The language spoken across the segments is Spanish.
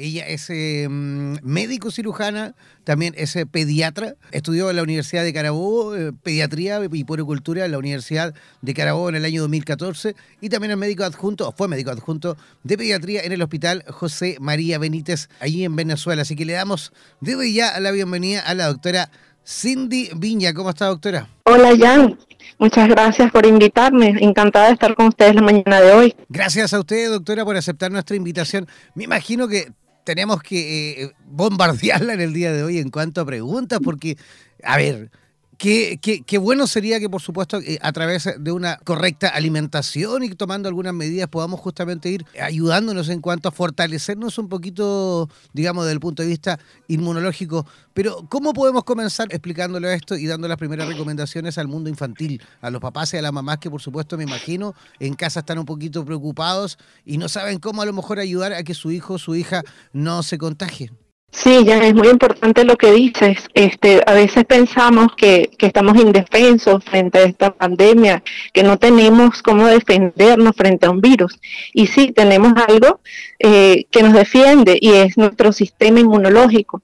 Ella es eh, médico cirujana, también es eh, pediatra, estudió en la Universidad de Carabobo, eh, pediatría y puericultura en la Universidad de Carabobo en el año 2014 y también es médico adjunto, fue médico adjunto de pediatría en el Hospital José María Benítez, allí en Venezuela. Así que le damos desde ya la bienvenida a la doctora Cindy Viña. ¿Cómo está, doctora? Hola, Jan. Muchas gracias por invitarme. Encantada de estar con ustedes la mañana de hoy. Gracias a usted, doctora, por aceptar nuestra invitación. Me imagino que tenemos que eh, bombardearla en el día de hoy en cuanto a preguntas, porque, a ver, Qué, qué, bueno sería que, por supuesto, eh, a través de una correcta alimentación y tomando algunas medidas podamos justamente ir ayudándonos en cuanto a fortalecernos un poquito, digamos, desde el punto de vista inmunológico. Pero, ¿cómo podemos comenzar explicándole esto y dando las primeras recomendaciones al mundo infantil, a los papás y a las mamás que, por supuesto, me imagino, en casa están un poquito preocupados y no saben cómo a lo mejor ayudar a que su hijo o su hija no se contagie? Sí, ya es muy importante lo que dices. Este, a veces pensamos que, que, estamos indefensos frente a esta pandemia, que no tenemos cómo defendernos frente a un virus. Y sí, tenemos algo eh, que nos defiende y es nuestro sistema inmunológico.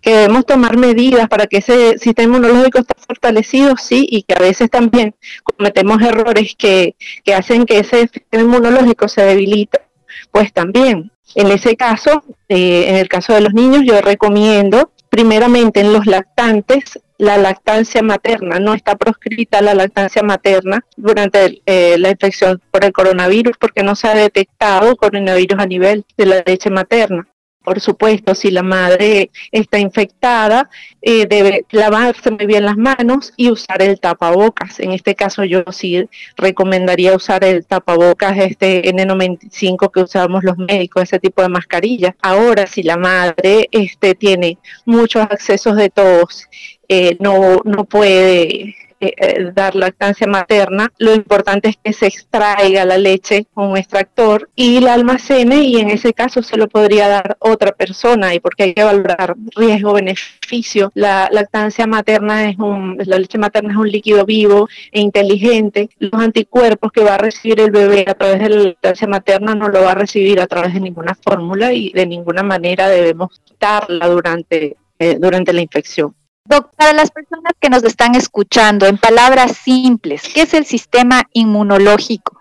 Que debemos tomar medidas para que ese sistema inmunológico esté fortalecido, sí, y que a veces también cometemos errores que, que hacen que ese sistema inmunológico se debilite, pues también en ese caso, eh, en el caso de los niños, yo recomiendo primeramente en los lactantes la lactancia materna, no está proscrita la lactancia materna durante eh, la infección por el coronavirus porque no se ha detectado coronavirus a nivel de la leche materna. Por supuesto, si la madre está infectada, eh, debe lavarse muy bien las manos y usar el tapabocas. En este caso, yo sí recomendaría usar el tapabocas este N95 que usamos los médicos, ese tipo de mascarilla. Ahora, si la madre este, tiene muchos accesos de tos, eh, no, no puede eh, eh, dar lactancia materna, lo importante es que se extraiga la leche con un extractor y la almacene y en ese caso se lo podría dar otra persona y porque hay que valorar riesgo-beneficio. La lactancia materna es un, la leche materna es un líquido vivo e inteligente. Los anticuerpos que va a recibir el bebé a través de la lactancia materna no lo va a recibir a través de ninguna fórmula y de ninguna manera debemos darla durante, eh, durante la infección. Doctora, las personas que nos están escuchando, en palabras simples, ¿qué es el sistema inmunológico?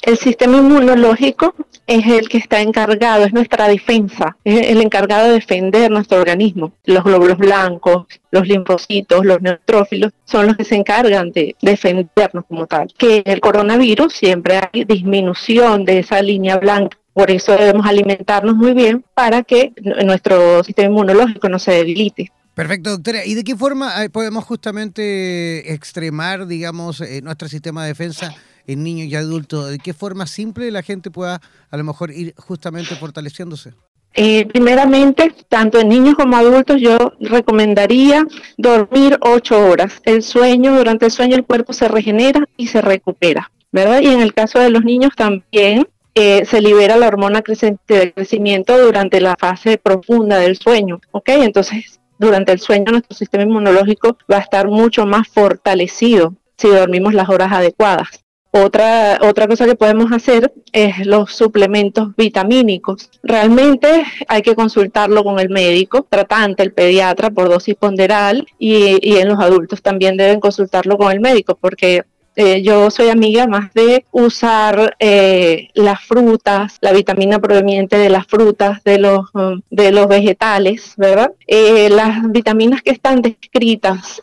El sistema inmunológico es el que está encargado, es nuestra defensa, es el encargado de defender nuestro organismo. Los glóbulos blancos, los linfocitos, los neutrófilos son los que se encargan de defendernos como tal. Que el coronavirus siempre hay disminución de esa línea blanca por eso debemos alimentarnos muy bien para que nuestro sistema inmunológico no se debilite. Perfecto, doctora. ¿Y de qué forma eh, podemos justamente extremar, digamos, eh, nuestro sistema de defensa en niños y adultos? ¿De qué forma simple la gente pueda a lo mejor ir justamente fortaleciéndose? Eh, primeramente, tanto en niños como adultos, yo recomendaría dormir ocho horas. El sueño, durante el sueño el cuerpo se regenera y se recupera, ¿verdad? Y en el caso de los niños también se libera la hormona de crecimiento durante la fase profunda del sueño, ¿ok? Entonces, durante el sueño nuestro sistema inmunológico va a estar mucho más fortalecido si dormimos las horas adecuadas. Otra, otra cosa que podemos hacer es los suplementos vitamínicos. Realmente hay que consultarlo con el médico tratante, el pediatra, por dosis ponderal y, y en los adultos también deben consultarlo con el médico porque eh, yo soy amiga más de usar eh, las frutas, la vitamina proveniente de las frutas, de los, um, de los vegetales, ¿verdad? Eh, las vitaminas que están descritas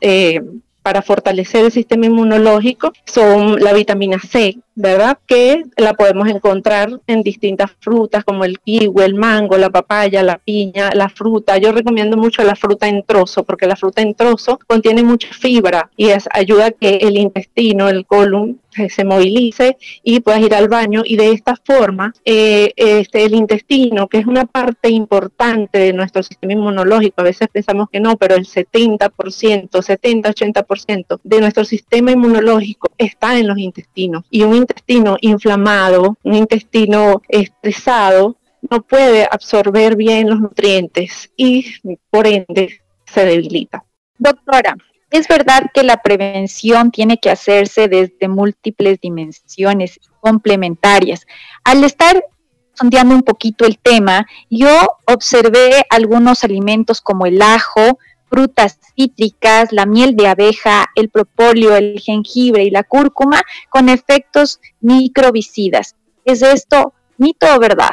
para fortalecer el sistema inmunológico son la vitamina C, ¿verdad? Que la podemos encontrar en distintas frutas como el kiwi, el mango, la papaya, la piña, la fruta. Yo recomiendo mucho la fruta en trozo porque la fruta en trozo contiene mucha fibra y es, ayuda a que el intestino, el colon, se movilice y puedas ir al baño y de esta forma eh, este, el intestino, que es una parte importante de nuestro sistema inmunológico, a veces pensamos que no, pero el 70%, 70-80% de nuestro sistema inmunológico está en los intestinos y un intestino inflamado, un intestino estresado, no puede absorber bien los nutrientes y por ende se debilita. Doctora, es verdad que la prevención tiene que hacerse desde múltiples dimensiones complementarias. Al estar sondeando un poquito el tema, yo observé algunos alimentos como el ajo, frutas cítricas, la miel de abeja, el propóleo, el jengibre y la cúrcuma con efectos microbicidas. ¿Es esto mito o verdad?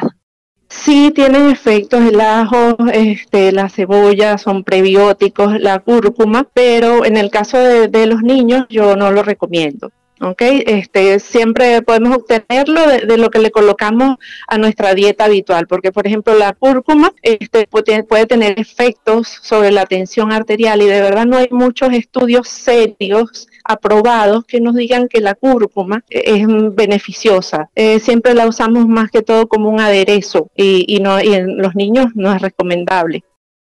Sí, tienen efectos el ajo, este, la cebolla, son prebióticos, la cúrcuma, pero en el caso de los niños yo no lo recomiendo. ¿Ok? Este, siempre podemos obtenerlo de, lo que le colocamos a nuestra dieta habitual, porque por ejemplo la cúrcuma este, puede, tener efectos sobre la tensión arterial y de verdad no hay muchos estudios serios aprobados que nos digan que la cúrcuma es beneficiosa. Eh, siempre la usamos más que todo como un aderezo y, y, no, y en los niños no es recomendable.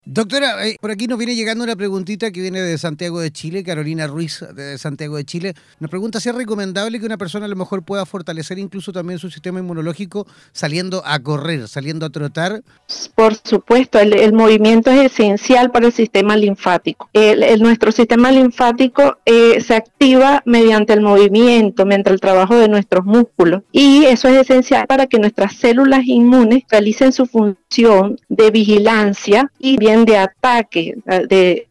Doctora, eh, por aquí nos viene llegando una preguntita que viene de Santiago de Chile, Carolina Ruiz de Santiago de Chile. Nos pregunta si es recomendable que una persona a lo mejor pueda fortalecer incluso también su sistema inmunológico saliendo a correr, saliendo a trotar. Por supuesto, el, movimiento es esencial para el sistema linfático. Nuestro sistema linfático eh, se activa mediante el movimiento, mediante el trabajo de nuestros músculos. Y eso es esencial para que nuestras células inmunes realicen su función de vigilancia y bien de ataque de,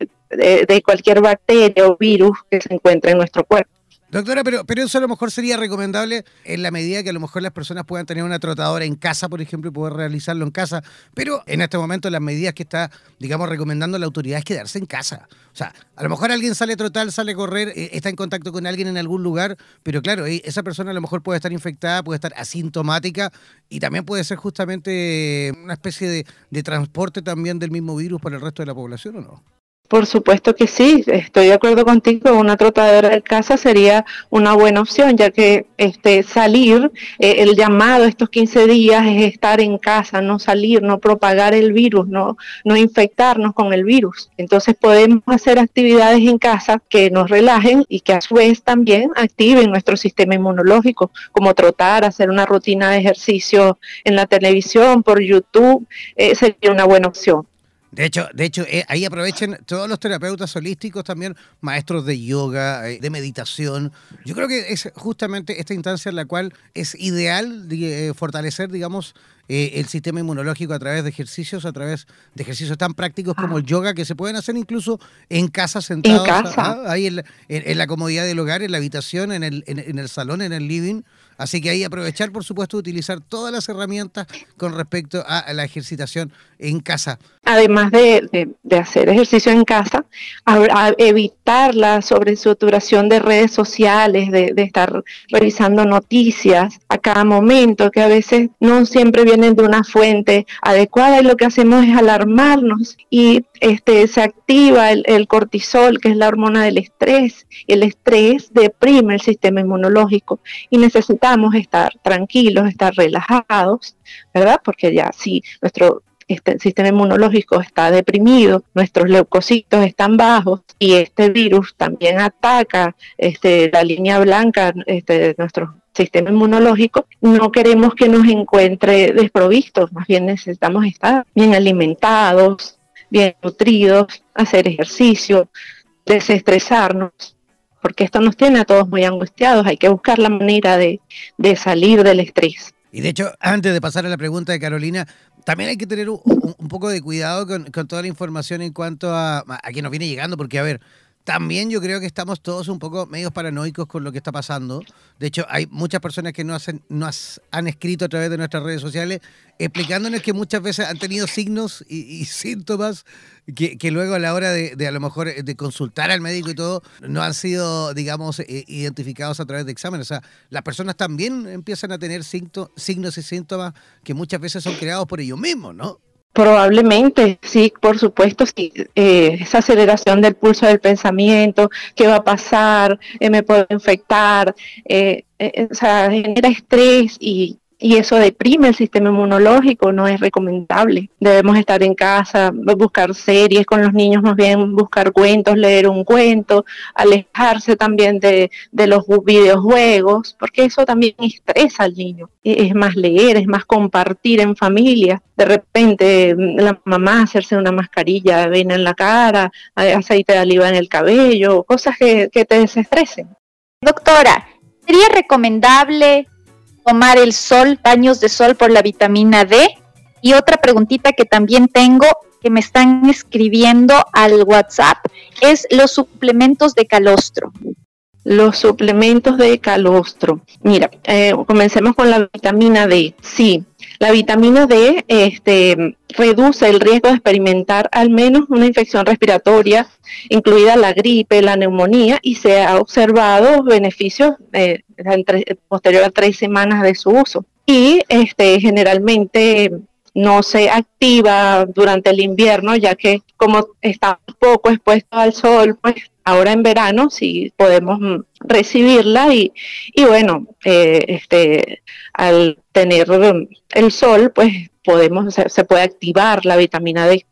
de, cualquier bacteria o virus que se encuentre en nuestro cuerpo. Doctora, pero, pero eso a lo mejor sería recomendable en la medida que a lo mejor las personas puedan tener una trotadora en casa, por ejemplo, y poder realizarlo en casa. Pero en este momento las medidas que está, digamos, recomendando la autoridad es quedarse en casa. O sea, a lo mejor alguien sale a trotar, sale a correr, eh, está en contacto con alguien en algún lugar, pero claro, eh, esa persona a lo mejor puede estar infectada, puede estar asintomática y también puede ser justamente una especie de, de transporte también del mismo virus para el resto de la población, ¿o no? Por supuesto que sí, estoy de acuerdo contigo, una trotadora de casa sería una buena opción, ya que este salir, eh, el llamado estos 15 días es estar en casa, no salir, no propagar el virus, no, no infectarnos con el virus. Entonces podemos hacer actividades en casa que nos relajen y que a su vez también activen nuestro sistema inmunológico, como trotar, hacer una rutina de ejercicio en la televisión, por YouTube, eh, sería una buena opción. De hecho, de hecho eh, ahí aprovechen todos los terapeutas holísticos también, maestros de yoga, eh, de meditación. Yo creo que es justamente esta instancia en la cual es ideal eh, fortalecer, digamos, el sistema inmunológico a través de ejercicios, a través de ejercicios tan prácticos como el yoga, que se pueden hacer incluso en casa sentados, ¿ah? ahí en la, comodidad del hogar, en la habitación, en el, en el salón, en el living. Así que ahí aprovechar, por supuesto, utilizar todas las herramientas con respecto a la ejercitación en casa. Además de, hacer ejercicio en casa, evitar la sobresaturación de redes sociales, de, estar revisando noticias a cada momento, que a veces no siempre vienen de una fuente adecuada y lo que hacemos es alarmarnos y este, se activa el, cortisol, que es la hormona del estrés, y el estrés deprime el sistema inmunológico y necesitamos estar tranquilos, estar relajados, ¿verdad? Porque ya si nuestro este sistema inmunológico está deprimido, nuestros leucocitos están bajos y este virus también ataca este, la línea blanca este, de nuestro sistema inmunológico, no queremos que nos encuentre desprovistos, más bien necesitamos estar bien alimentados, bien nutridos, hacer ejercicio, desestresarnos, porque esto nos tiene a todos muy angustiados, hay que buscar la manera de, de salir del estrés. Y de hecho, antes de pasar a la pregunta de Carolina, también hay que tener un, poco de cuidado con, toda la información en cuanto a, a quien nos viene llegando, porque a ver, también yo creo que estamos todos un poco medios paranoicos con lo que está pasando. De hecho, hay muchas personas que nos, hacen, nos han escrito a través de nuestras redes sociales explicándonos que muchas veces han tenido signos y, síntomas que, luego a la hora de, de, a lo mejor de consultar al médico y todo no han sido, digamos, eh, identificados a través de exámenes. O sea, las personas también empiezan a tener signos y síntomas que muchas veces son creados por ellos mismos, ¿no? Probablemente, sí, por supuesto, sí. Eh, esa aceleración del pulso del pensamiento, qué va a pasar, eh, me puedo infectar, eh, o sea, genera estrés y, y eso deprime el sistema inmunológico, no es recomendable. Debemos estar en casa, buscar series con los niños, más bien buscar cuentos, leer un cuento, alejarse también de, los videojuegos, porque eso también estresa al niño. E, es más leer, es más compartir en familia. De repente la mamá hacerse una mascarilla de avena en la cara, aceite de oliva en el cabello, cosas que te desestresen. Doctora, ¿sería recomendable tomar el sol, baños de sol por la vitamina D. Y otra preguntita que también tengo, que me están escribiendo al WhatsApp, es los suplementos de calostro. Los suplementos de calostro. Mira, eh, comencemos con la vitamina D. Sí, la vitamina D este, reduce el riesgo de experimentar al menos una infección respiratoria, incluida la gripe, la neumonía, y se ha observado beneficios eh, posterior a tres semanas de su uso. Y este, generalmente no se activa durante el invierno, ya que como está poco expuesto al sol, pues ahora en verano sí podemos mm, recibirla y, y bueno, eh, este, al tener mm, el sol, pues podemos, se puede activar la vitamina D.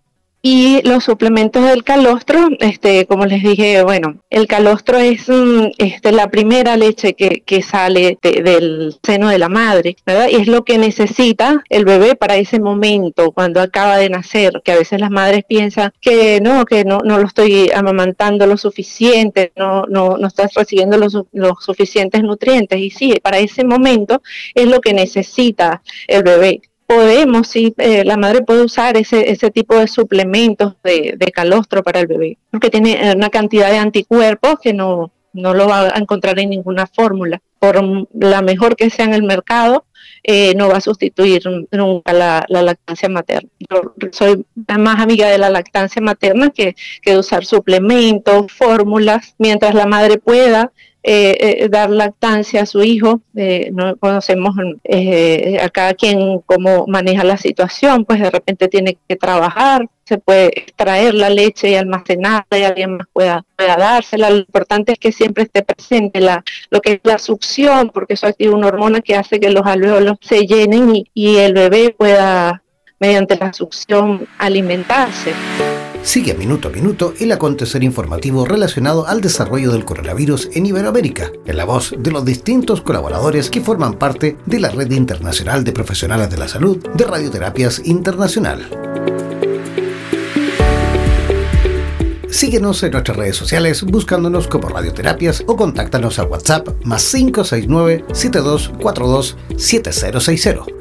Y los suplementos del calostro, este, como les dije, bueno, el calostro es mm, este, la primera leche que, que sale del seno de la madre, ¿verdad? Y es lo que necesita el bebé para ese momento, cuando acaba de nacer, que a veces las madres piensan que no, que no, no lo estoy amamantando lo suficiente, no, no, no estás recibiendo los, los suficientes nutrientes. Y sí, para ese momento es lo que necesita el bebé podemos, sí, eh, la madre puede usar ese, ese tipo de suplementos de, calostro para el bebé, porque tiene eh, una cantidad de anticuerpos que no, no lo va a encontrar en ninguna fórmula. Por la mejor que sea en el mercado, eh, no va a sustituir nunca la, lactancia materna. Yo soy más amiga de la lactancia materna que, que de usar suplementos, fórmulas, mientras la madre pueda eh, eh, dar lactancia a su hijo. Eh, no conocemos a cada quien cómo maneja la situación, pues de repente tiene que trabajar, se puede extraer la leche y almacenarla y alguien más pueda, pueda dársela. Lo importante es que siempre esté presente la, lo que es la succión, porque eso activa una hormona que hace que los alveolos se llenen y, y el bebé pueda, mediante la succión, alimentarse. Sigue minuto a minuto el acontecer informativo relacionado al desarrollo del coronavirus en Iberoamérica, en la voz de los distintos colaboradores que forman parte de la Red Internacional de Profesionales de la Salud de Radioterapias Internacional. Síguenos en nuestras redes sociales buscándonos como Radioterapias o contáctanos al WhatsApp más 569-7242-7060.